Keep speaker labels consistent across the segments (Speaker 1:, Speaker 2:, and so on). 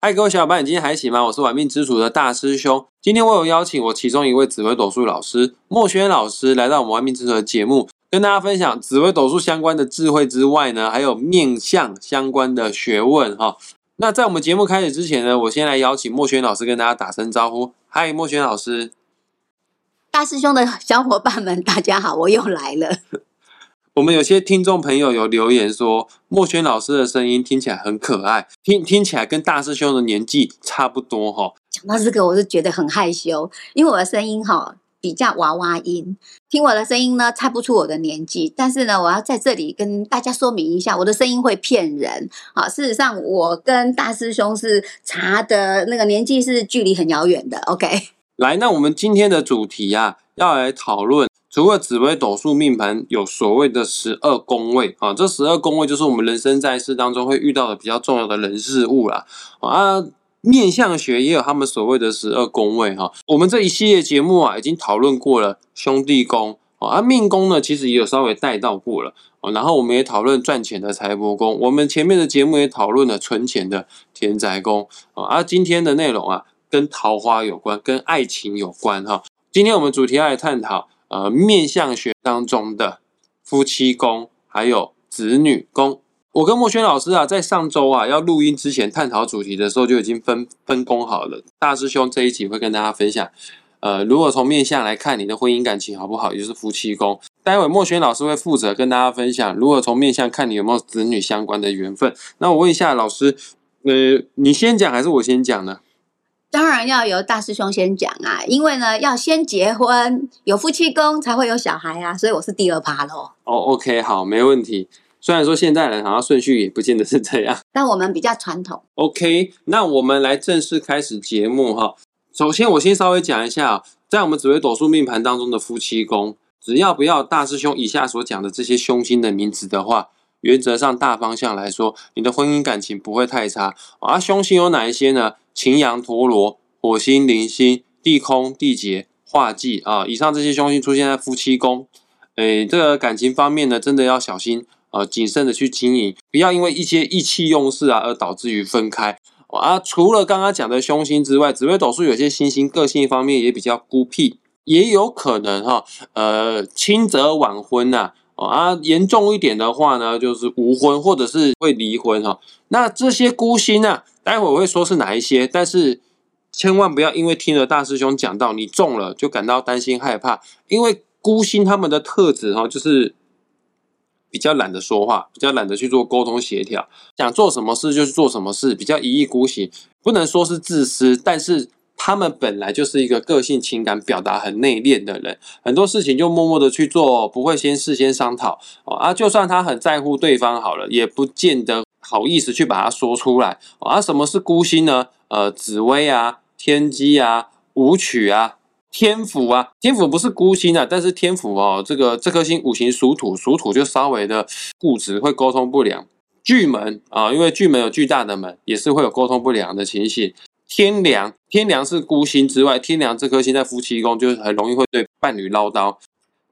Speaker 1: 嗨，各位小伙伴，你今天还行吗？我是玩命之主的大师兄。今天我有邀请我其中一位紫微斗数老师莫轩老师来到我们玩命之主的节目，跟大家分享紫微斗数相关的智慧之外呢，还有面相相关的学问哈。那在我们节目开始之前呢，我先来邀请莫轩老师跟大家打声招呼。嗨，莫轩老师，
Speaker 2: 大师兄的小伙伴们，大家好，我又来了。
Speaker 1: 我们有些听众朋友有留言说，莫轩老师的声音听起来很可爱，听听起来跟大师兄的年纪差不多哈。
Speaker 2: 讲到这个，我是觉得很害羞，因为我的声音哈比较娃娃音，听我的声音呢猜不出我的年纪。但是呢，我要在这里跟大家说明一下，我的声音会骗人啊。事实上，我跟大师兄是查的那个年纪是距离很遥远的。OK，
Speaker 1: 来，那我们今天的主题啊，要来讨论。除了紫微斗数命盘有所谓的十二宫位啊，这十二宫位就是我们人生在世当中会遇到的比较重要的人事物啦。啊，面相学也有他们所谓的十二宫位哈。我们这一系列节目啊，已经讨论过了兄弟宫啊，命宫呢其实也有稍微带到过了然后我们也讨论赚钱的财帛宫，我们前面的节目也讨论了存钱的田宅宫啊。而今天的内容啊，跟桃花有关，跟爱情有关哈。今天我们主题来探讨。呃，面相学当中的夫妻宫还有子女宫，我跟莫轩老师啊，在上周啊要录音之前探讨主题的时候，就已经分分工好了。大师兄这一集会跟大家分享，呃，如果从面相来看你的婚姻感情好不好，也就是夫妻宫。待会莫轩老师会负责跟大家分享，如果从面相看你有没有子女相关的缘分。那我问一下老师，呃，你先讲还是我先讲呢？
Speaker 2: 当然要由大师兄先讲啊，因为呢要先结婚，有夫妻宫才会有小孩啊，所以我是第二趴喽。
Speaker 1: 哦，OK，好，没问题。虽然说现在人好像顺序也不见得是这样，
Speaker 2: 但我们比较传统。
Speaker 1: OK，那我们来正式开始节目哈。首先，我先稍微讲一下，在我们紫微斗数命盘当中的夫妻宫，只要不要大师兄以下所讲的这些凶星的名字的话，原则上大方向来说，你的婚姻感情不会太差。而凶星有哪一些呢？擎羊、陀罗、火星、铃星、地空、地劫、化忌啊，以上这些凶星出现在夫妻宫，诶，这个感情方面呢，真的要小心啊，谨慎的去经营，不要因为一些意气用事啊，而导致于分开啊。除了刚刚讲的凶星之外，紫微斗数有些星星个性方面也比较孤僻，也有可能哈，呃，轻则晚婚呐，啊严重一点的话呢，就是无婚或者是会离婚哈。那这些孤星呢？待会我会说是哪一些，但是千万不要因为听了大师兄讲到你中了就感到担心害怕，因为孤星他们的特质哈，就是比较懒得说话，比较懒得去做沟通协调，想做什么事就是做什么事，比较一意孤行，不能说是自私，但是他们本来就是一个个性情感表达很内敛的人，很多事情就默默的去做，不会先事先商讨哦啊，就算他很在乎对方好了，也不见得。好意思去把它说出来啊？什么是孤星呢？呃，紫薇啊，天机啊，武曲啊，天府啊，天府不是孤星啊，但是天府哦，这个这颗星五行属土，属土就稍微的固执，会沟通不良。巨门啊，因为巨门有巨大的门，也是会有沟通不良的情形。天梁，天梁是孤星之外，天梁这颗星在夫妻宫，就很容易会对伴侣唠叨。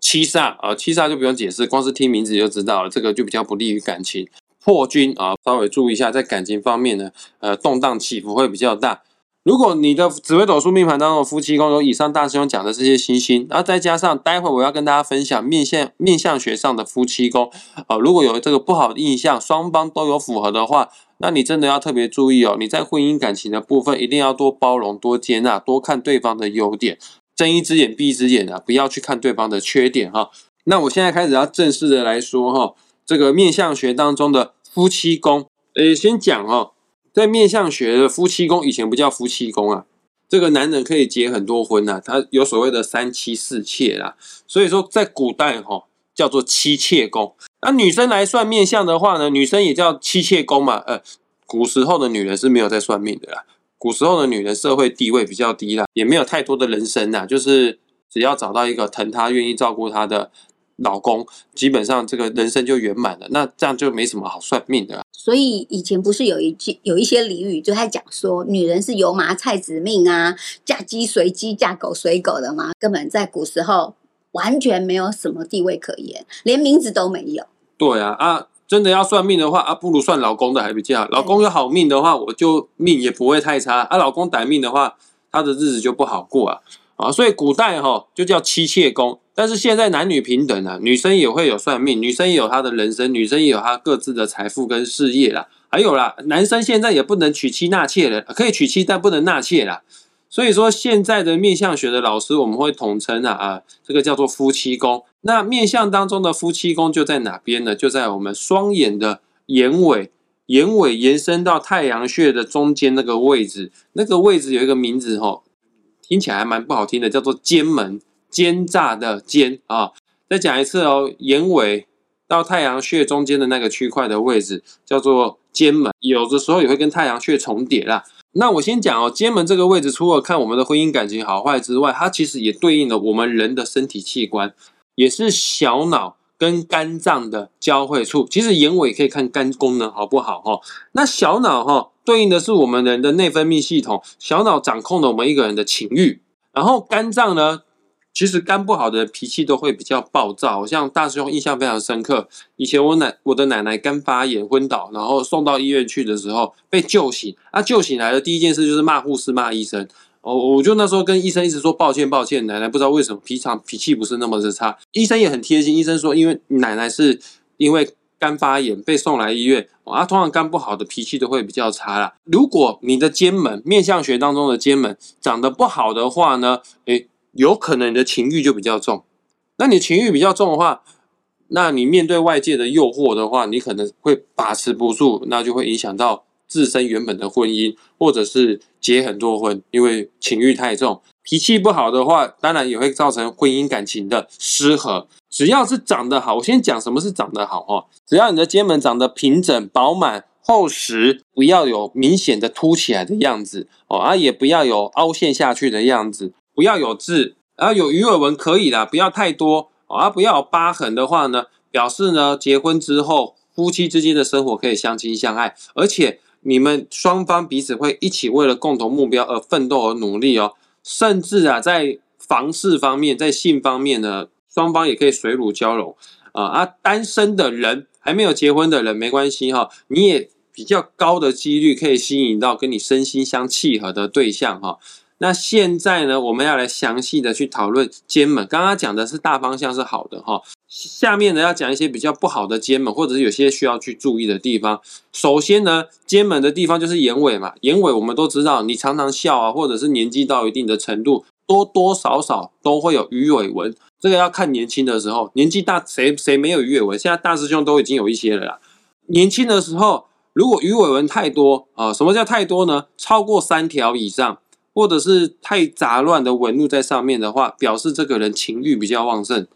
Speaker 1: 七煞啊，七煞就不用解释，光是听名字就知道了，这个就比较不利于感情。破军啊，稍微注意一下，在感情方面呢，呃，动荡起伏会比较大。如果你的紫微斗数命盘当中的夫妻宫有以上大师兄讲的这些星星，然后再加上待会我要跟大家分享面相面相学上的夫妻宫啊，如果有这个不好的印象，双方都有符合的话，那你真的要特别注意哦。你在婚姻感情的部分一定要多包容、多接纳、多看对方的优点，睁一只眼闭一只眼啊，不要去看对方的缺点哈。那我现在开始要正式的来说哈，这个面相学当中的。夫妻宫，诶，先讲哦，在面相学的夫妻宫以前不叫夫妻宫啊，这个男人可以结很多婚呐，他有所谓的三妻四妾啦，所以说在古代哈叫做妻妾宫。那女生来算面相的话呢，女生也叫妻妾宫嘛。呃，古时候的女人是没有在算命的啦，古时候的女人社会地位比较低啦，也没有太多的人生呐，就是只要找到一个疼她、愿意照顾她的。老公基本上这个人生就圆满了，那这样就没什么好算命的啦。
Speaker 2: 所以以前不是有一句有一些俚语，就在讲说女人是油麻菜籽命啊，嫁鸡随鸡，嫁狗随狗的吗？根本在古时候完全没有什么地位可言，连名字都没有。
Speaker 1: 对啊啊，真的要算命的话啊，不如算老公的还比较好。老公有好命的话，我就命也不会太差啊。老公歹命的话，他的日子就不好过啊啊！所以古代哈就叫妻妾宫，但是现在男女平等啊，女生也会有算命，女生也有她的人生，女生也有她各自的财富跟事业啦。还有啦，男生现在也不能娶妻纳妾了，可以娶妻但不能纳妾啦。所以说，现在的面相学的老师，我们会统称啊啊，这个叫做夫妻宫。那面相当中的夫妻宫就在哪边呢？就在我们双眼的眼尾，眼尾延伸到太阳穴的中间那个位置。那个位置有一个名字哈，听起来还蛮不好听的，叫做奸门，奸诈的奸啊。再讲一次哦，眼尾到太阳穴中间的那个区块的位置叫做奸门，有的时候也会跟太阳穴重叠啦。那我先讲哦，肩门这个位置，除了看我们的婚姻感情好坏之外，它其实也对应了我们人的身体器官，也是小脑跟肝脏的交汇处。其实眼尾可以看肝功能好不好哈？那小脑哈，对应的是我们人的内分泌系统，小脑掌控了我们一个人的情欲，然后肝脏呢？其实肝不好的脾气都会比较暴躁，像大师兄印象非常深刻。以前我奶我的奶奶肝发炎昏倒，然后送到医院去的时候被救醒，啊救醒来的第一件事就是骂护士骂医生。哦，我就那时候跟医生一直说抱歉抱歉，奶奶不知道为什么脾常脾气不是那么的差。医生也很贴心，医生说因为奶奶是因为肝发炎被送来医院，啊通常肝不好的脾气都会比较差啦。如果你的肩门面相学当中的肩门长得不好的话呢，诶。有可能你的情欲就比较重，那你情欲比较重的话，那你面对外界的诱惑的话，你可能会把持不住，那就会影响到自身原本的婚姻，或者是结很多婚，因为情欲太重，脾气不好的话，当然也会造成婚姻感情的失和。只要是长得好，我先讲什么是长得好哈，只要你的肩门长得平整、饱满、厚实，不要有明显的凸起来的样子哦，啊，也不要有凹陷下去的样子。不要有痣，然后有鱼尾纹可以啦，不要太多啊。不要有疤痕的话呢，表示呢结婚之后夫妻之间的生活可以相亲相爱，而且你们双方彼此会一起为了共同目标而奋斗而努力哦。甚至啊，在房事方面，在性方面呢，双方也可以水乳交融啊。啊，单身的人还没有结婚的人没关系哈，你也比较高的几率可以吸引到跟你身心相契合的对象哈。那现在呢，我们要来详细的去讨论肩门。刚刚讲的是大方向是好的哈，下面呢要讲一些比较不好的肩门，或者是有些需要去注意的地方。首先呢，肩门的地方就是眼尾嘛，眼尾我们都知道，你常常笑啊，或者是年纪到一定的程度，多多少少都会有鱼尾纹。这个要看年轻的时候，年纪大谁谁没有鱼尾纹？现在大师兄都已经有一些了啦。年轻的时候，如果鱼尾纹太多啊，什么叫太多呢？超过三条以上。或者是太杂乱的纹路在上面的话，表示这个人情欲比较旺盛，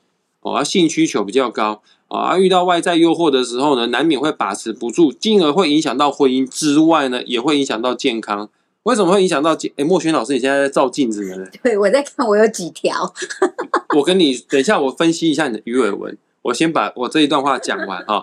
Speaker 1: 哦，而性需求比较高，啊，而遇到外在诱惑的时候呢，难免会把持不住，进而会影响到婚姻之外呢，也会影响到健康。为什么会影响到健？哎，莫轩老师，你现在在照镜子呢？
Speaker 2: 对，我在看我有几条。
Speaker 1: 我跟你等一下，我分析一下你的鱼尾纹。我先把我这一段话讲完哈。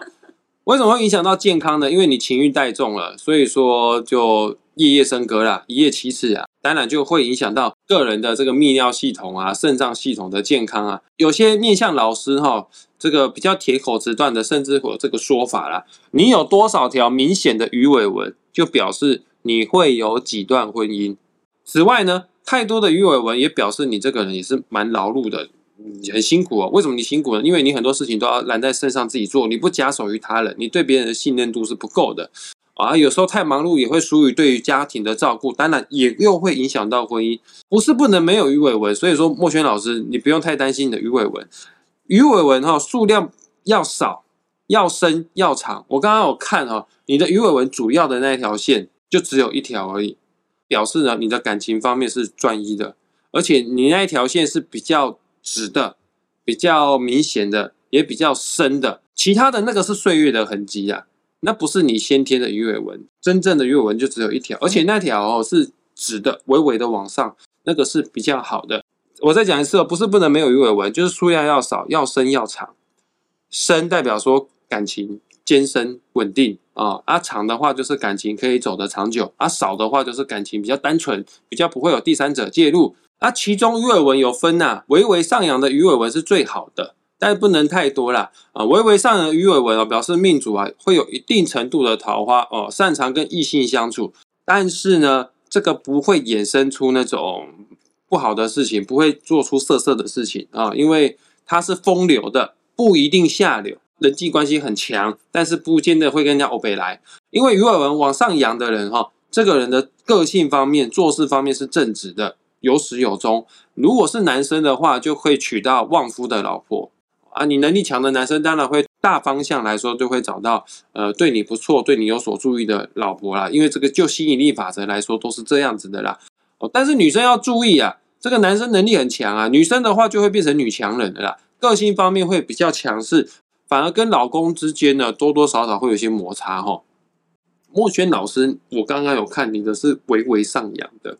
Speaker 1: 为什么会影响到健康呢？因为你情欲太重了，所以说就夜夜笙歌啦，一夜七次啊。当然就会影响到个人的这个泌尿系统啊、肾脏系统的健康啊。有些面向老师哈，这个比较铁口直断的，甚至有这个说法啦：你有多少条明显的鱼尾纹，就表示你会有几段婚姻。此外呢，太多的鱼尾纹也表示你这个人也是蛮劳碌的，很辛苦哦。为什么你辛苦呢？因为你很多事情都要揽在身上自己做，你不假手于他人，你对别人的信任度是不够的。啊，有时候太忙碌也会疏于对于家庭的照顾，当然也又会影响到婚姻。不是不能没有鱼尾纹，所以说莫轩老师，你不用太担心你的鱼尾纹。鱼尾纹哈，数量要少，要深，要长。我刚刚有看哈，你的鱼尾纹主要的那一条线就只有一条而已，表示呢你的感情方面是专一的，而且你那一条线是比较直的，比较明显的，也比较深的。其他的那个是岁月的痕迹啊。那不是你先天的鱼尾纹，真正的鱼尾纹就只有一条，而且那条哦是直的，微微的往上，那个是比较好的。我再讲一次哦，不是不能没有鱼尾纹，就是数量要少，要深要长。深代表说感情坚深稳定啊，啊长的话就是感情可以走得长久，啊少的话就是感情比较单纯，比较不会有第三者介入。啊，其中鱼尾纹有分呐，微微上扬的鱼尾纹是最好的。但不能太多啦。啊，微微上的鱼尾纹哦，表示命主啊会有一定程度的桃花哦，擅长跟异性相处，但是呢，这个不会衍生出那种不好的事情，不会做出色色的事情啊，因为他是风流的，不一定下流。人际关系很强，但是不见得会跟人家欧北来。因为鱼尾纹往上扬的人哈，这个人的个性方面、做事方面是正直的，有始有终。如果是男生的话，就会娶到旺夫的老婆啊。你能力强的男生，当然会大方向来说就会找到呃对你不错、对你有所注意的老婆啦。因为这个就吸引力法则来说，都是这样子的啦。哦，但是女生要注意啊，这个男生能力很强啊，女生的话就会变成女强人的啦，个性方面会比较强势。反而跟老公之间呢，多多少少会有些摩擦哈。莫轩老师，我刚刚有看你的是微微上扬的，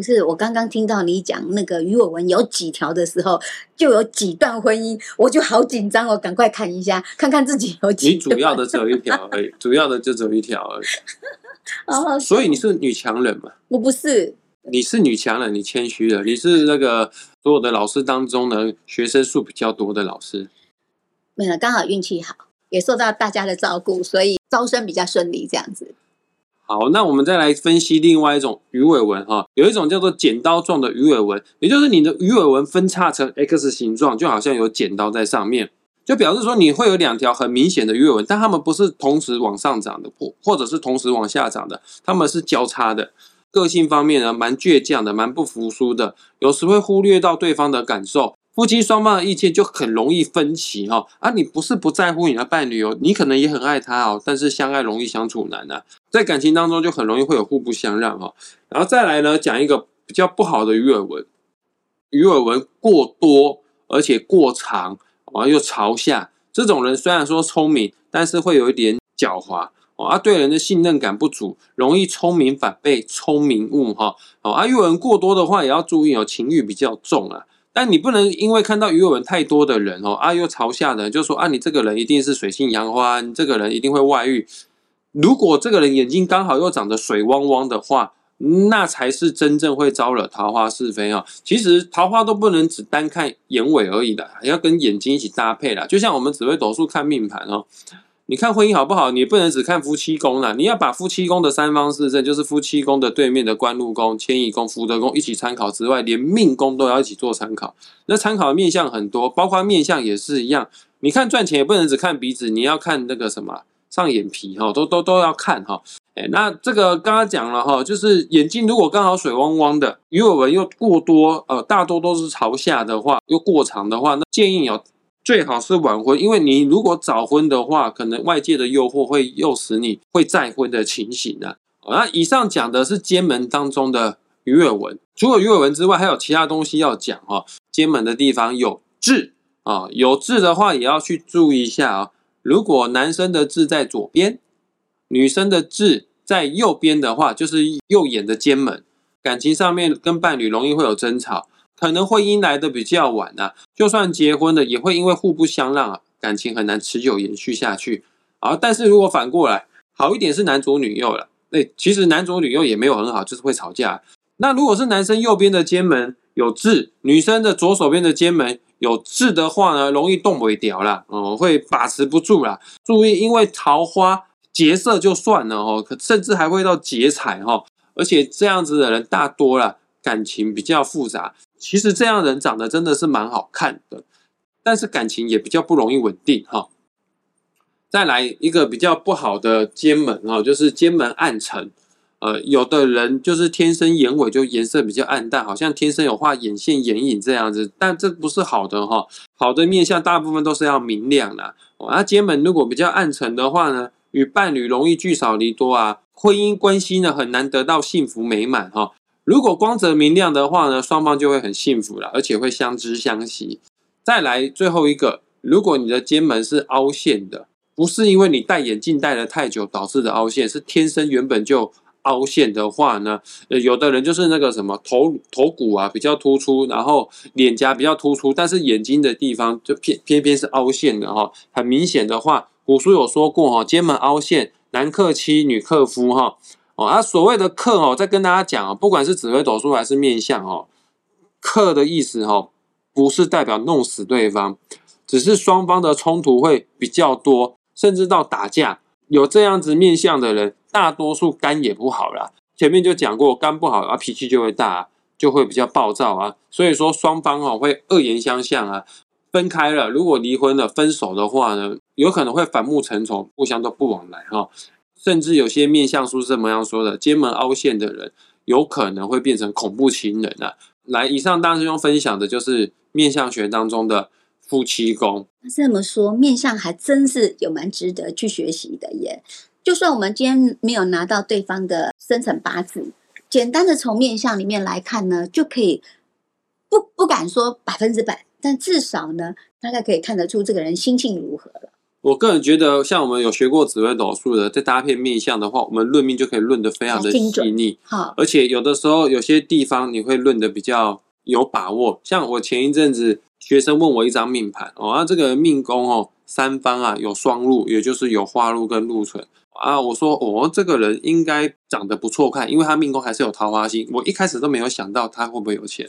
Speaker 2: 不是？我刚刚听到你讲那个鱼尾纹有几条的时候，就有几段婚姻，我就好紧张哦，赶快看一下，看看自己有几。
Speaker 1: 你主要的只有一条而已，主要的就只有一条而已。哦，所以你是女强人嘛？
Speaker 2: 我不是，
Speaker 1: 你是女强人，你谦虚了，你是那个所有的老师当中呢，学生数比较多的老师。
Speaker 2: 没有，刚好运气好，也受到大家的照顾，所以招生比较顺利。这样子。
Speaker 1: 好，那我们再来分析另外一种鱼尾纹哈，有一种叫做剪刀状的鱼尾纹，也就是你的鱼尾纹分叉成 X 形状，就好像有剪刀在上面，就表示说你会有两条很明显的鱼尾纹，但它们不是同时往上涨的，或或者是同时往下涨的，它们是交叉的。个性方面呢，蛮倔强的，蛮不服输的，有时会忽略到对方的感受。夫妻双方的意见就很容易分歧哈啊！你不是不在乎你的伴侣哦，你可能也很爱他哦，但是相爱容易相处难呐，在感情当中就很容易会有互不相让哈。然后再来呢，讲一个比较不好的鱼尾纹，鱼尾纹过多而且过长啊，又朝下，这种人虽然说聪明，但是会有一点狡猾哦，啊，对人的信任感不足，容易聪明反被聪明误哈。哦，啊，鱼尾纹过多的话也要注意哦，情欲比较重啊。但你不能因为看到鱼尾纹太多的人哦，啊又朝下的，就说啊你这个人一定是水性杨花，你这个人一定会外遇。如果这个人眼睛刚好又长得水汪汪的话，那才是真正会招惹桃花是非啊。其实桃花都不能只单看眼尾而已的，要跟眼睛一起搭配啦。就像我们紫微斗数看命盘哦。你看婚姻好不好？你不能只看夫妻宫啦，你要把夫妻宫的三方四正，就是夫妻宫的对面的官禄宫、迁移宫、福德宫一起参考之外，连命宫都要一起做参考。那参考的面相很多，包括面相也是一样。你看赚钱也不能只看鼻子，你要看那个什么上眼皮哈，都都都要看哈。哎，那这个刚刚讲了哈，就是眼睛如果刚好水汪汪的，鱼尾纹又过多，呃，大多都是朝下的话，又过长的话，那建议哦。最好是晚婚，因为你如果早婚的话，可能外界的诱惑会诱使你会再婚的情形呢。那以上讲的是肩门当中的鱼尾纹，除了鱼尾纹之外，还有其他东西要讲哈。肩门的地方有痣啊，有痣的话也要去注意一下啊。如果男生的痣在左边，女生的痣在右边的话，就是右眼的尖门，感情上面跟伴侣容易会有争吵。可能婚姻来的比较晚啊，就算结婚了，也会因为互不相让啊，感情很难持久延续下去啊。但是如果反过来，好一点是男左女右了，那其实男左女右也没有很好，就是会吵架。那如果是男生右边的肩门有痣，女生的左手边的肩门有痣的话呢，容易动不掉啦，哦，会把持不住啦。注意，因为桃花劫色就算了哦，甚至还会到劫财哈，而且这样子的人大多了。感情比较复杂，其实这样人长得真的是蛮好看的，但是感情也比较不容易稳定哈。再来一个比较不好的肩门哈，就是肩门暗沉，呃，有的人就是天生眼尾就颜色比较暗淡，好像天生有画眼线眼影这样子，但这不是好的哈。好的面相大部分都是要明亮的，啊，肩门如果比较暗沉的话呢，与伴侣容易聚少离多啊，婚姻关系呢很难得到幸福美满哈。如果光泽明亮的话呢，双方就会很幸福了，而且会相知相惜。再来最后一个，如果你的肩门是凹陷的，不是因为你戴眼镜戴了太久导致的凹陷，是天生原本就凹陷的话呢，呃，有的人就是那个什么头头骨啊比较突出，然后脸颊比较突出，但是眼睛的地方就偏偏偏是凹陷的哈，很明显的话，古书有说过哈，肩门凹陷，男克妻，女克夫哈。哦，啊，所谓的克哦，再跟大家讲哦，不管是紫微斗数还是面相哦，克的意思哦，不是代表弄死对方，只是双方的冲突会比较多，甚至到打架。有这样子面相的人，大多数肝也不好啦。前面就讲过，肝不好啊，脾气就会大，啊就会比较暴躁啊。所以说双方哦会恶言相向啊。分开了，如果离婚了、分手的话呢，有可能会反目成仇，互相都不往来哈。甚至有些面相书是这么样说的：肩门凹陷的人，有可能会变成恐怖情人啊。来，以上大师兄分享的就是面相学当中的夫妻宫。
Speaker 2: 这么说，面相还真是有蛮值得去学习的耶。就算我们今天没有拿到对方的生辰八字，简单的从面相里面来看呢，就可以不不敢说百分之百。但至少呢，大概可以看得出这个人心性如何了。
Speaker 1: 我个人觉得，像我们有学过紫微斗数的，再搭配面相的话，我们论命就可以论得非常的细腻。
Speaker 2: 好，
Speaker 1: 而且有的时候有些地方你会论得比较有把握。像我前一阵子学生问我一张命盘哦，啊，这个命宫哦，三方啊有双禄，也就是有花禄跟禄存啊。我说哦，这个人应该长得不错看，因为他命宫还是有桃花星。我一开始都没有想到他会不会有钱。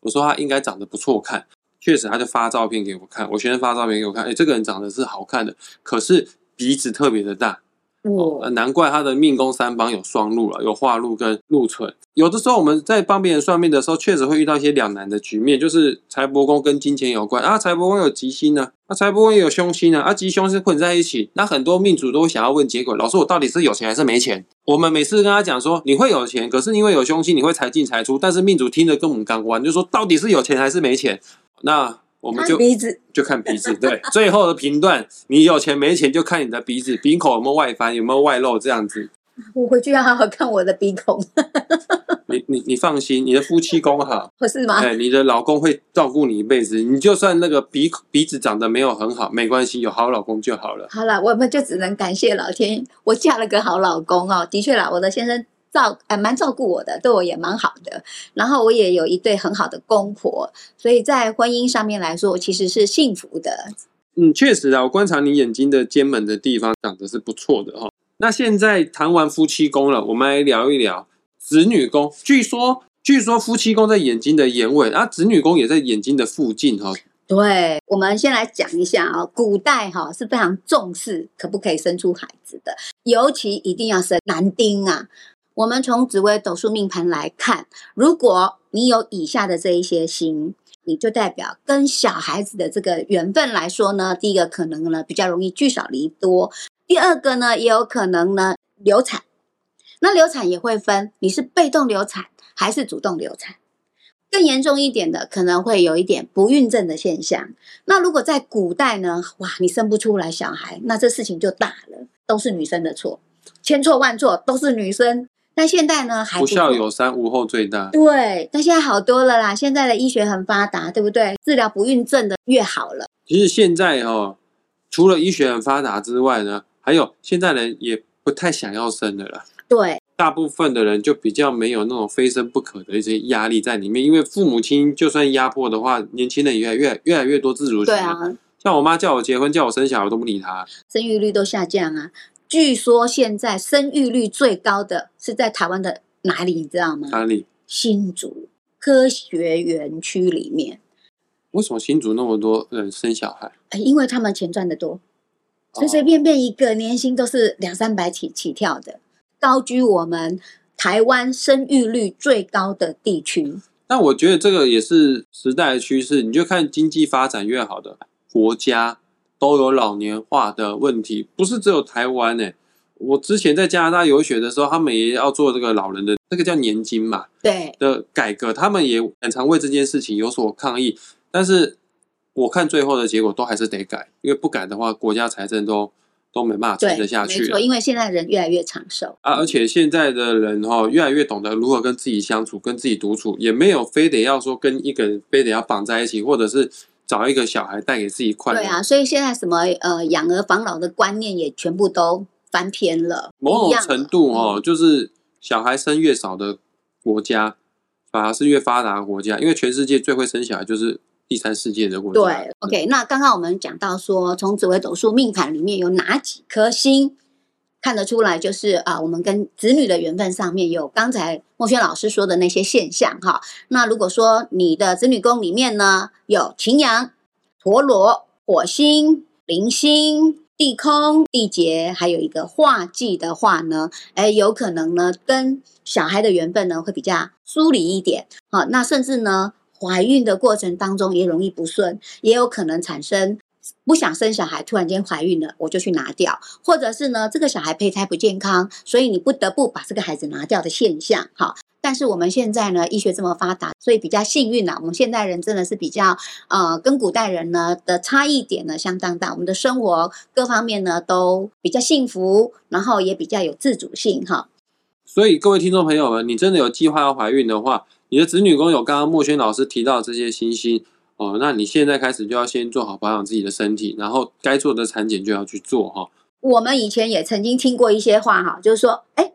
Speaker 1: 我说他应该长得不错看。确实，他就发照片给我看。我学生发照片给我看，哎，这个人长得是好看的，可是鼻子特别的大。哦，难怪他的命宫三方有双禄了，有化禄跟禄存。有的时候我们在帮别人算命的时候，确实会遇到一些两难的局面，就是财帛宫跟金钱有关啊。财帛宫有吉星呢，啊，财帛宫也有凶星呢，啊，吉凶是混在一起。那很多命主都会想要问结果，老师，我到底是有钱还是没钱？我们每次跟他讲说，你会有钱，可是因为有凶星，你会财进财出。但是命主听得跟我们刚关，就说到底是有钱还是没钱？那我们就
Speaker 2: 鼻子
Speaker 1: 就看鼻子，对，最后的评断，你有钱没钱就看你的鼻子，鼻孔有没有外翻，有没有外露这样子。
Speaker 2: 我回去要好好看我的鼻孔。
Speaker 1: 你你你放心，你的夫妻宫好，
Speaker 2: 不是吗？
Speaker 1: 哎，你的老公会照顾你一辈子，你就算那个鼻鼻子长得没有很好，没关系，有好老公就好了。
Speaker 2: 好了，我们就只能感谢老天，我嫁了个好老公哦。的确啦，我的先生。照哎，蛮照顾我的，对我也蛮好的。然后我也有一对很好的公婆，所以在婚姻上面来说，我其实是幸福的。
Speaker 1: 嗯，确实啊，我观察你眼睛的尖门的地方长得是不错的哈。那现在谈完夫妻宫了，我们来聊一聊子女宫。据说，据说夫妻宫在眼睛的眼尾，啊，子女宫也在眼睛的附近哈。
Speaker 2: 对，我们先来讲一下啊，古代哈是非常重视可不可以生出孩子的，尤其一定要生男丁啊。我们从紫微斗数命盘来看，如果你有以下的这一些星，你就代表跟小孩子的这个缘分来说呢，第一个可能呢比较容易聚少离多，第二个呢也有可能呢流产。那流产也会分，你是被动流产还是主动流产？更严重一点的，可能会有一点不孕症的现象。那如果在古代呢，哇，你生不出来小孩，那这事情就大了，都是女生的错，千错万错都是女生。但现在呢，还
Speaker 1: 不孝有三，无后最大。
Speaker 2: 对，但现在好多了啦。现在的医学很发达，对不对？治疗不孕症的越好了。
Speaker 1: 其实现在哦，除了医学很发达之外呢，还有现在人也不太想要生的了。
Speaker 2: 对，
Speaker 1: 大部分的人就比较没有那种非生不可的一些压力在里面，因为父母亲就算压迫的话，年轻人也越越来越多自主权。
Speaker 2: 对啊，
Speaker 1: 像我妈叫我结婚，叫我生小孩，我都不理她。
Speaker 2: 生育率都下降啊。据说现在生育率最高的是在台湾的哪里？你知道吗？
Speaker 1: 哪里？
Speaker 2: 新竹科学园区里面。
Speaker 1: 为什么新竹那么多人生小孩？
Speaker 2: 因为他们钱赚的多，随随便便一个年薪都是两三百起起跳的，高居我们台湾生育率最高的地区。
Speaker 1: 那我觉得这个也是时代的趋势，你就看经济发展越好的国家。都有老年化的问题，不是只有台湾呢。我之前在加拿大游学的时候，他们也要做这个老人的这个叫年金嘛，
Speaker 2: 对
Speaker 1: 的改革，他们也很常为这件事情有所抗议。但是我看最后的结果都还是得改，因为不改的话，国家财政都都没办法撑得下去。
Speaker 2: 没错，因为现在人越来越长寿
Speaker 1: 啊，而且现在的人哈越来越懂得如何跟自己相处，跟自己独处，也没有非得要说跟一个人非得要绑在一起，或者是。找一个小孩带给自己快乐。
Speaker 2: 对啊，所以现在什么呃养儿防老的观念也全部都翻篇了。
Speaker 1: 某种程度哦，就是小孩生越少的国家，反而是越发达的国家，因为全世界最会生小孩就是第三世界的国家。
Speaker 2: 对，OK，那刚刚我们讲到说，从紫微斗数命盘里面有哪几颗星？看得出来，就是啊，我们跟子女的缘分上面有刚才莫轩老师说的那些现象哈。那如果说你的子女宫里面呢有擎羊、陀螺、火星、铃星、地空、地劫，还有一个化忌的话呢，哎，有可能呢跟小孩的缘分呢会比较疏离一点。好，那甚至呢怀孕的过程当中也容易不顺，也有可能产生。不想生小孩，突然间怀孕了，我就去拿掉，或者是呢，这个小孩胚胎不健康，所以你不得不把这个孩子拿掉的现象。哈，但是我们现在呢，医学这么发达，所以比较幸运呐。我们现代人真的是比较呃，跟古代人呢的差异点呢相当大，我们的生活各方面呢都比较幸福，然后也比较有自主性哈。
Speaker 1: 所以各位听众朋友们，你真的有计划要怀孕的话，你的子女宫有刚刚莫轩老师提到这些星星。哦，那你现在开始就要先做好保养自己的身体，然后该做的产检就要去做哈。
Speaker 2: 我们以前也曾经听过一些话哈，就是说，哎，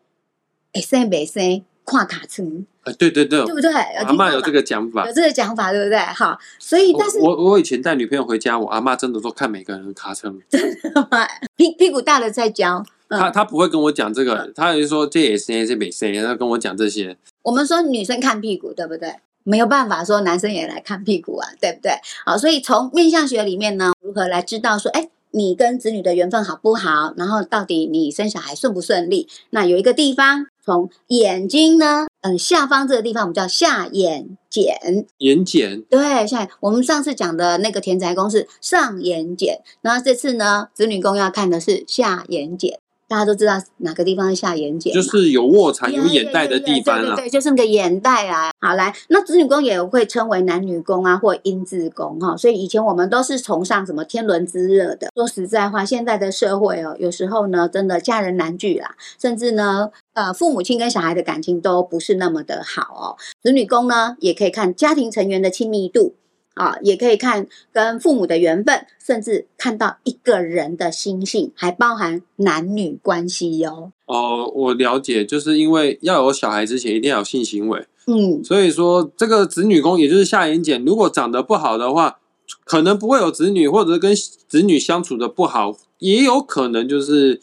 Speaker 2: 哎生没生跨卡车，
Speaker 1: 哎，对对对，
Speaker 2: 对不对？
Speaker 1: 阿妈有这个讲法，
Speaker 2: 有这个讲法，对不对？哈，所以但是，
Speaker 1: 我我以前带女朋友回家，我阿妈真的都看每个人的卡车，
Speaker 2: 真的吗？屁屁股大了再教。
Speaker 1: 他他不会跟我讲这个，他就说这也是这没生，他跟我讲这些。
Speaker 2: 我们说女生看屁股，对不对？没有办法说男生也来看屁股啊，对不对？好，所以从面相学里面呢，如何来知道说，哎，你跟子女的缘分好不好？然后到底你生小孩顺不顺利？那有一个地方，从眼睛呢，嗯，下方这个地方我们叫下眼睑。
Speaker 1: 眼睑。
Speaker 2: 对，像我们上次讲的那个田宅宫是上眼睑，然后这次呢，子女宫要看的是下眼睑。大家都知道哪个地方下眼睑，
Speaker 1: 就是有卧蚕、有眼袋的地方
Speaker 2: 啊。对对对，就是那个眼袋啊。好，来，那子女宫也会称为男女宫啊，或阴字宫哈。所以以前我们都是崇尚什么天伦之乐的。说实在话，现在的社会哦，有时候呢，真的家人难聚啦，甚至呢，呃，父母亲跟小孩的感情都不是那么的好哦。子女宫呢，也可以看家庭成员的亲密度。啊，也可以看跟父母的缘分，甚至看到一个人的心性，还包含男女关系哟。
Speaker 1: 哦，我了解，就是因为要有小孩之前，一定要有性行为。
Speaker 2: 嗯，
Speaker 1: 所以说这个子女宫，也就是下眼睑，如果长得不好的话，可能不会有子女，或者跟子女相处的不好，也有可能就是。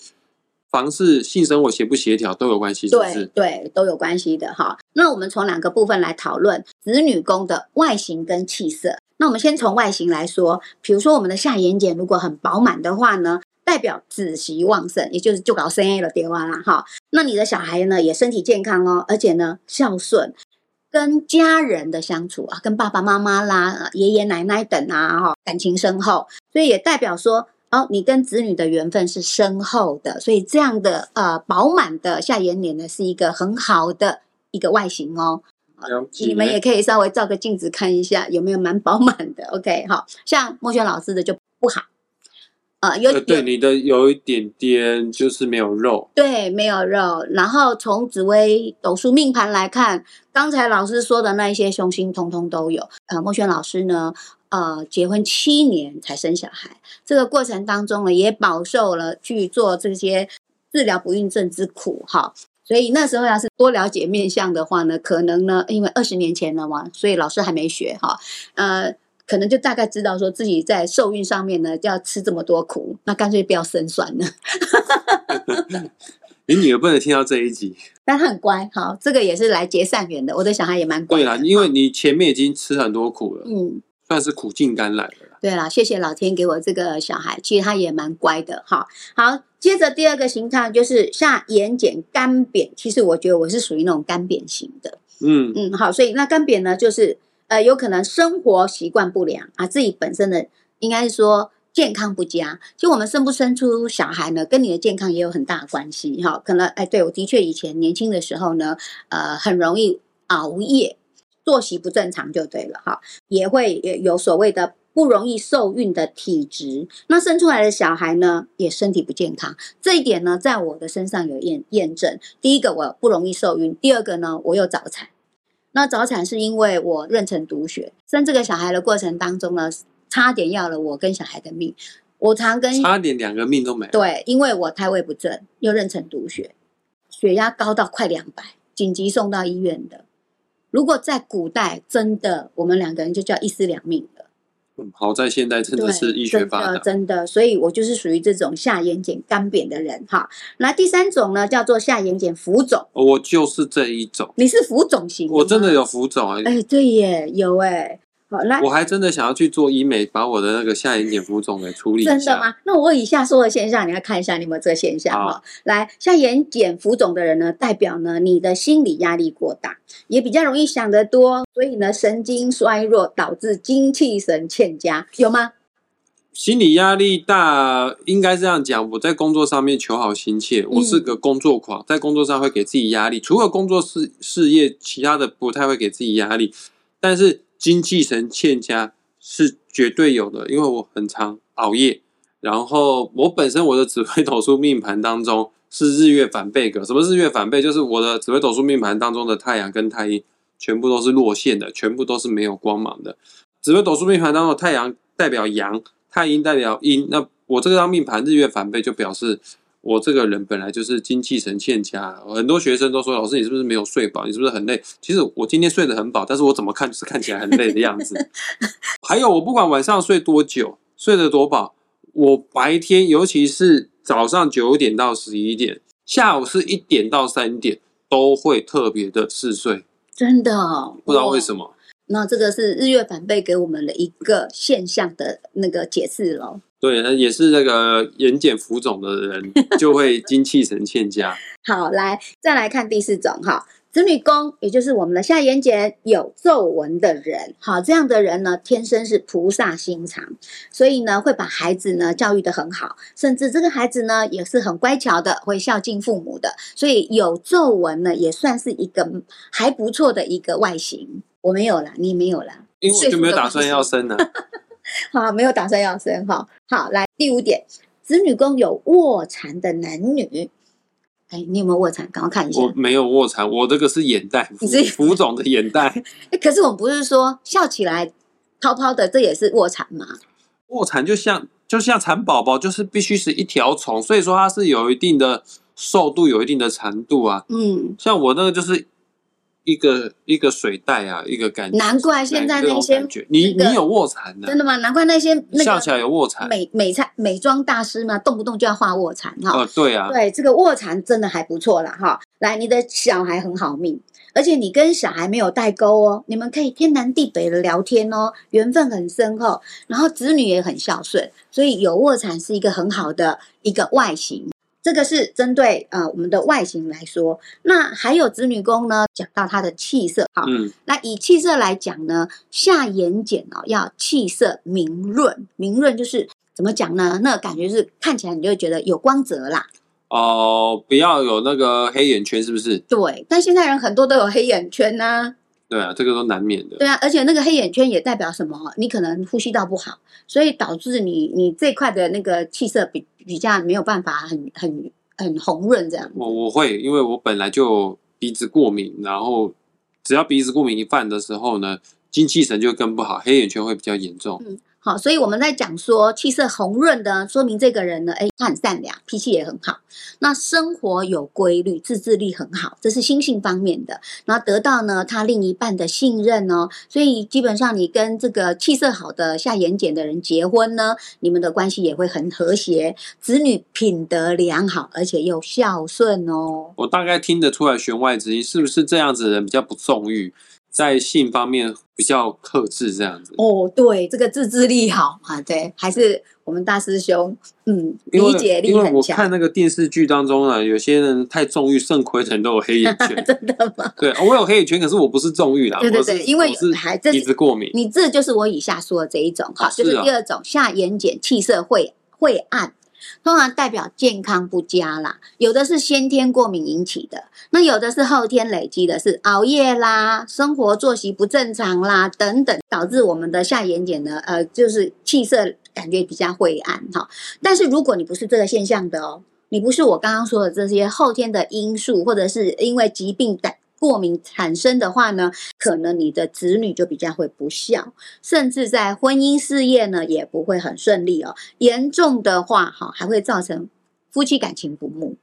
Speaker 1: 房事性生活协不协调都有关系，
Speaker 2: 对对都有关系的哈。那我们从两个部分来讨论子女宫的外形跟气色。那我们先从外形来说，比如说我们的下眼睑如果很饱满的话呢，代表子息旺盛，也就是就搞生 A 了电话啦哈。那你的小孩呢也身体健康哦，而且呢孝顺，跟家人的相处啊，跟爸爸妈妈啦、爷爷奶奶等啊哈，感情深厚，所以也代表说。哦，你跟子女的缘分是深厚的，所以这样的呃饱满的下眼睑呢，是一个很好的一个外形哦。你们也可以稍微照个镜子看一下，有没有蛮饱满的。OK，好像莫轩老师的就不好。
Speaker 1: 呃，有对你的有一点点就是没有肉，
Speaker 2: 对，没有肉。然后从紫微斗数命盘来看，刚才老师说的那一些凶星，通通都有。呃，莫轩老师呢？呃，结婚七年才生小孩，这个过程当中呢，也饱受了去做这些治疗不孕症之苦哈。所以那时候要是多了解面相的话呢，可能呢，因为二十年前了嘛，所以老师还没学哈，呃，可能就大概知道说自己在受孕上面呢要吃这么多苦，那干脆不要生算了。
Speaker 1: 你女儿不能听到这一集，
Speaker 2: 但她很乖，好，这个也是来结善缘的。我的小孩也蛮乖。
Speaker 1: 对啦，因为你前面已经吃很多苦了，
Speaker 2: 嗯。
Speaker 1: 算是苦尽甘来了。
Speaker 2: 对啦，谢谢老天给我这个小孩，其实他也蛮乖的哈。好，接着第二个形态就是下眼睑干扁，其实我觉得我是属于那种干扁型的。
Speaker 1: 嗯
Speaker 2: 嗯，好，所以那干扁呢，就是呃，有可能生活习惯不良啊，自己本身的应该是说健康不佳。其实我们生不生出小孩呢，跟你的健康也有很大关系哈。可能哎，对我的确以前年轻的时候呢，呃，很容易熬夜。作息不正常就对了哈，也会有所谓的不容易受孕的体质。那生出来的小孩呢，也身体不健康。这一点呢，在我的身上有验验证。第一个，我不容易受孕；第二个呢，我有早产。那早产是因为我妊娠毒血，生这个小孩的过程当中呢，差点要了我跟小孩的命。我常跟
Speaker 1: 差点两个命都没
Speaker 2: 对，因为我胎位不正，又妊娠毒血，血压高到快两百，紧急送到医院的。如果在古代，真的我们两个人就叫一尸两命了。
Speaker 1: 嗯，好在现代真的是医学发
Speaker 2: 达，真的，所以我就是属于这种下眼睑干扁的人哈。那第三种呢，叫做下眼睑浮肿。
Speaker 1: 我就是这一种。
Speaker 2: 你是浮肿型？
Speaker 1: 我真的有浮肿哎。
Speaker 2: 哎，对耶，有哎。好，来，
Speaker 1: 我还真的想要去做医美，把我的那个下眼睑浮肿给处理一下。
Speaker 2: 真的？吗？那我以下说的现象，你要看一下你有没有这个现象哈
Speaker 1: 好。
Speaker 2: 来，下眼睑浮肿的人呢，代表呢你的心理压力过大，也比较容易想得多，所以呢神经衰弱，导致精气神欠佳，有吗？
Speaker 1: 心理压力大，应该这样讲。我在工作上面求好心切，我是个工作狂，在工作上会给自己压力。除了工作事事业，其他的不太会给自己压力。但是精气神欠佳是绝对有的，因为我很常熬夜。然后我本身我的紫微斗数命盘当中是日月反背格，什么日月反背？就是我的紫微斗数命盘当中的太阳跟太阴全部都是落线的，全部都是没有光芒的。紫微斗数命盘当中太阳代表阳，太阴代表阴。那我这张命盘日月反背，就表示我这个人本来就是精气神欠佳。很多学生都说：“老师，你是不是没有睡饱？你是不是很累？”其实我今天睡得很饱，但是我怎么看就是看起来很累的样子。还有，我不管晚上睡多久，睡得多饱，我白天尤其是早上九点到十一点，下午是一点到三点，都会特别的嗜睡，
Speaker 2: 真的、哦，
Speaker 1: 不知道为。什么。
Speaker 2: 那这个是日月反背给我们的一个现象的那个解释咯。
Speaker 1: 对，那也是那个眼睑浮肿的人就会 精气神欠佳。
Speaker 2: 好，来再来看第四种哈，子女宫，也就是我们的下眼睑有皱纹的人，好，这样的人呢，天生是菩萨心肠，所以呢，会把孩子呢教育的很好，甚至这个孩子呢也是很乖巧的，会孝敬父母的，所以有皱纹呢，也算是一个还不错的一个外形。我没有啦，你没有啦，
Speaker 1: 因为我就没有打算要生呢、
Speaker 2: 好，没有打算要生哈。好，来第五点，子女宫有卧蚕的男女，哎，你有没有卧蚕？赶快看一下。
Speaker 1: 我没有卧蚕，我这个是眼袋，浮肿的眼袋。
Speaker 2: 哎，可是我们不是说笑起来泡泡的，这也是卧蚕吗？
Speaker 1: 卧蚕就像就像蚕宝宝，就是必须是一条虫，所以说它是有一定的瘦度，有一定的长度啊。
Speaker 2: 嗯，
Speaker 1: 像我那个就是一个一个水袋啊，一个感觉。
Speaker 2: 难怪现在那些
Speaker 1: 你
Speaker 2: 那个
Speaker 1: 你有卧蚕的、
Speaker 2: 真的吗？难怪那些那
Speaker 1: 笑起来有卧蚕。
Speaker 2: 美美菜美妆大师嘛，动不动就要画卧蚕哈。
Speaker 1: 呃，对啊，
Speaker 2: 对，这个卧蚕真的还不错啦哈。来，你的小孩很好命，而且你跟小孩没有代沟哦，你们可以天南地北的聊天哦，缘分很深厚，然后子女也很孝顺，所以有卧蚕是一个很好的一个外形。这个是针对呃我们的外形来说，那还有子女宫呢，讲到它的气色，好，
Speaker 1: 嗯，
Speaker 2: 那以气色来讲呢，下眼睑哦要气色明润，明润就是怎么讲呢？那感觉是看起来你就会觉得有光泽啦。
Speaker 1: 哦、不要有那个黑眼圈，是不是？
Speaker 2: 对，但现在人很多都有黑眼圈呐、
Speaker 1: 对啊，这个都难免的。
Speaker 2: 对啊，而且那个黑眼圈也代表什么？你可能呼吸道不好，所以导致你你这块的那个气色比比较没有办法很很很红润这样。
Speaker 1: 我我会，因为我本来就鼻子过敏，然后只要鼻子过敏一犯的时候呢，精气神就更不好，黑眼圈会比较严重。
Speaker 2: 好，所以我们在讲说气色红润的，说明这个人呢，哎，他很善良，脾气也很好，那生活有规律，自制力很好，这是心性方面的。然后得到呢他另一半的信任哦，所以基本上你跟这个气色好的下眼睑的人结婚呢，你们的关系也会很和谐，子女品德良好，而且又孝顺哦。
Speaker 1: 我大概听得出来弦外之音，是不是这样子的人比较不纵欲，在性方面比较克制这样子？
Speaker 2: 哦，对，这个自制力好啊，对，还是我们大师兄，嗯，理解力
Speaker 1: 因为
Speaker 2: 很强。
Speaker 1: 我看那个电视剧当中啊，有些人太纵欲，肾亏的人都有黑眼 圈。
Speaker 2: 真的吗？
Speaker 1: 对，我有黑眼圈，可是我不是纵欲啦，
Speaker 2: 对对对因为
Speaker 1: 我是鼻
Speaker 2: 还这是
Speaker 1: 子过敏。
Speaker 2: 你这就是我以下说的这一种，哈、
Speaker 1: 哦
Speaker 2: 就是第二种下眼睑气色会会暗，通常代表健康不佳啦。有的是先天过敏引起的，那有的是后天累积的，是熬夜啦、生活作息不正常啦等等，导致我们的下眼睑呢，呃，就是气色感觉比较晦暗哈。但是如果你不是这个现象的哦，你不是我刚刚说的这些后天的因素，或者是因为疾病等过敏产生的话呢，可能你的子女就比较会不孝，甚至在婚姻事业呢也不会很顺利哦。严重的话，哈还会造成夫妻感情不睦。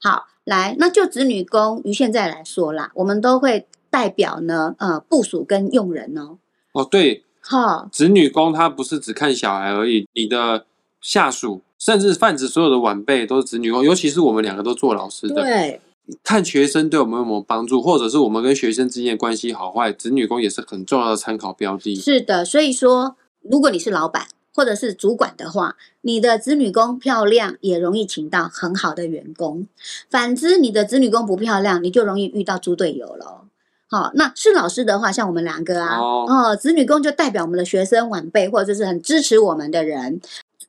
Speaker 2: 好，来，那就子女宫于现在来说啦，我们都会代表呢，呃，部署跟用人哦。
Speaker 1: 哦，对，
Speaker 2: 哈，
Speaker 1: 子女宫它不是只看小孩而已，你的下属甚至泛指所有的晚辈都是子女宫，尤其是我们两个都做老师的，
Speaker 2: 对，
Speaker 1: 看学生对我们有没有帮助，或者是我们跟学生之间的关系好坏，子女工也是很重要的参考标的。
Speaker 2: 是的，所以说，如果你是老板或者是主管的话，你的子女工漂亮，也容易请到很好的员工；反之，你的子女工不漂亮，你就容易遇到猪队友了。好，那是老师的话，像我们两个啊，
Speaker 1: 哦
Speaker 2: 哦，子女工就代表我们的学生晚辈，或者是很支持我们的人。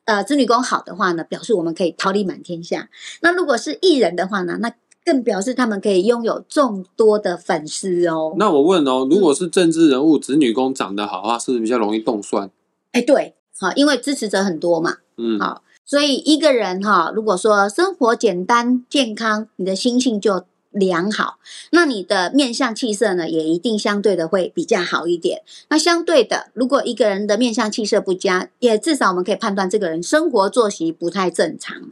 Speaker 2: 呃，子女工好的话呢，表示我们可以桃李满天下。那如果是艺人的话呢，那更表示他们可以拥有众多的粉丝哦。
Speaker 1: 那我问哦，如
Speaker 2: 嗯
Speaker 1: 果是政治人物，子女宫长得好的话，是不是比较容易动算？
Speaker 2: 哎，对，好，因为支持者很多嘛。
Speaker 1: 嗯，
Speaker 2: 好所以一个人哈，如果说生活简单健康，你的心性就良好，那你的面相气色呢，也一定相对的会比较好一点。那相对的，如果一个人的面相气色不佳，也至少我们可以判断这个人生活作息不太正常。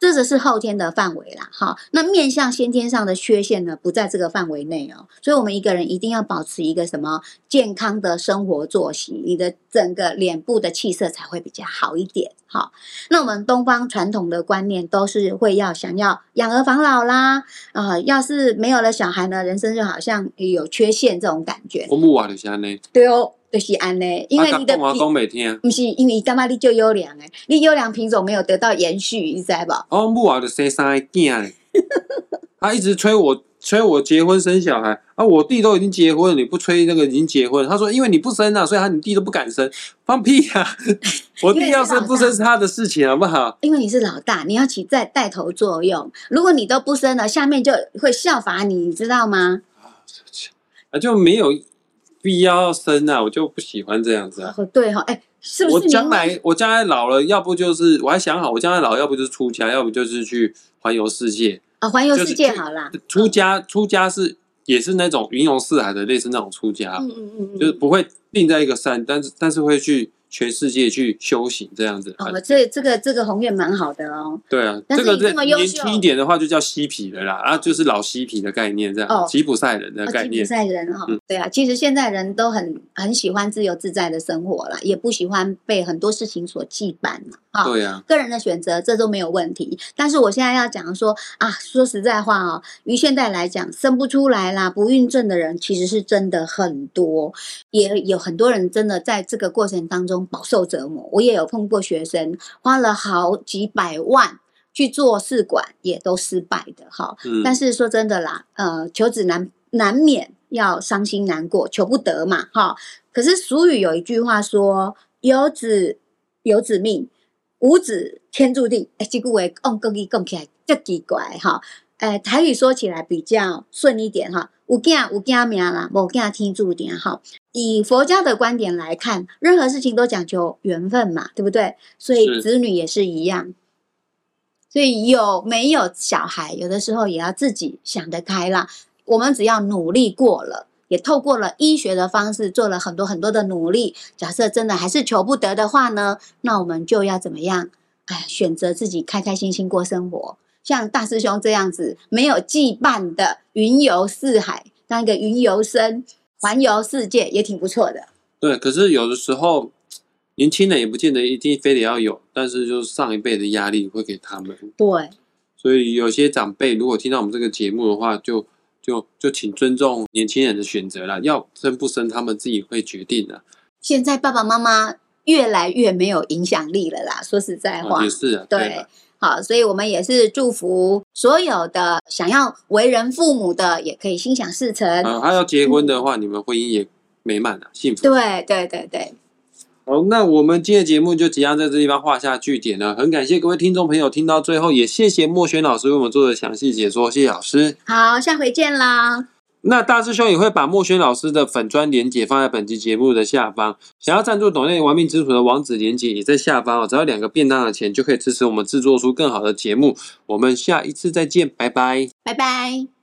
Speaker 2: 这只是后天的范围啦，哈。那面向先天上的缺陷呢，不在这个范围内哦。所以，我们一个人一定要保持一个什么健康的生活作息，你的整个脸部的气色才会比较好一点。好，那我们东方传统的观念都是会要想要养儿防老啦，啊、要是没有了小孩呢，人生就好像有缺陷这种感觉。
Speaker 1: 我母话就是安呢，
Speaker 2: 对哦，就是安呢，因为你的
Speaker 1: 啊讲话讲
Speaker 2: 你
Speaker 1: 袂听。
Speaker 2: 不是因为干嘛你就优良哎，你优良品种没有得到延续，你知道不？
Speaker 1: 哦，母话就生三个囝嘞，他一直催我催我结婚生小孩啊，我弟都已经结婚了，你不催那个已经结婚了？他说因为你不生啊，所以他你弟都不敢生，放屁啊、我弟要生不生是他的事情，好不好？
Speaker 2: 因为你是老大，你要起在带头作用。如果你都不生了，下面就会效法你，你知道吗？
Speaker 1: 啊，就没有必要生啊，我就不喜欢这样子啊。
Speaker 2: 哦，对哈、哦，哎，是不
Speaker 1: 我
Speaker 2: 是我
Speaker 1: 将来我将来老了，要不就是我还想好，我将来老了要不就是出家，要不就是去环游世界。
Speaker 2: 啊、环游世界好啦。
Speaker 1: 出家出家是也是那种云游四海的，类似那种出家，
Speaker 2: 嗯嗯嗯嗯，
Speaker 1: 就是不会定在一个山，但是但是会去全世界去修行这样子。
Speaker 2: 哦，这这个这个宏愿蛮好的哦。
Speaker 1: 对啊，
Speaker 2: 但是
Speaker 1: 这个
Speaker 2: 你这么
Speaker 1: 年轻一点的话就叫嬉皮的啦，啊，就是老嬉皮的概念这
Speaker 2: 哦
Speaker 1: 样，吉普赛人的
Speaker 2: 概念，吉普。赛人哈、
Speaker 1: 嗯
Speaker 2: 对啊，其实现在人都很很喜欢自由自在的生活啦，也不喜欢被很多事情所羁绊嘛，哈、
Speaker 1: 对啊，
Speaker 2: 个人的选择，这都没有问题。但是我现在要讲说啊，说实在话哦，于现在来讲，生不出来啦，不孕症的人其实是真的很多，也有很多人真的在这个过程当中饱受折磨。我也有碰过学生花了好几百万去做试管，也都失败的哈。
Speaker 1: 嗯，
Speaker 2: 但是说真的啦，呃，求子难难免要伤心难过，求不得嘛，哈。可是俗语有一句话说：“有子有子命，无子天注定。”哎，这句话讲国语讲起来就奇怪哈。呃，台语说起来比较顺一点哈，有囝有囝命啦，无囝天注定哈。以佛教的观点来看，任何事情都讲究缘分嘛，对不对？所以子女也是一样。所以有没有小孩，有的时候也要自己想得开啦。我们只要努力过了，也透过了医学的方式做了很多很多的努力。假设真的还是求不得的话呢，那我们就要怎么样？哎，选择自己开开心心过生活。像大师兄这样子没有羁绊的云游四海，当一个云游生，环游世界也挺不错的。
Speaker 1: 对。可是有的时候，年轻人也不见得一定非得要有，但是就是上一辈的压力会给他们，
Speaker 2: 对，
Speaker 1: 所以有些长辈如果听到我们这个节目的话，就就就请尊重年轻人的选择啦，要生不生他们自己会决定的。
Speaker 2: 现在爸爸妈妈越来越没有影响力了啦。说实在话，
Speaker 1: 啊也是啊，
Speaker 2: 对
Speaker 1: 啦
Speaker 2: 好，所以我们也是祝福所有的想要为人父母的，也可以心想事成。
Speaker 1: 啊，他要结婚的话，你们婚姻也美满了，幸福。
Speaker 2: 对对对对，
Speaker 1: 好，那我们今天的节目就即将在这地方画下句点了。很感谢各位听众朋友听到最后，也谢谢莫轩老师为我们做的详细解说，谢谢老师。
Speaker 2: 好，下回见啦。
Speaker 1: 那大师兄也会把莫轩老师的粉砖连结放在本期节目的下方，想要赞助抖内玩命之徒的网址连结也在下方哦，只要两个便当的钱就可以支持我们制作出更好的节目。我们下一次再见，拜拜。
Speaker 2: 拜拜。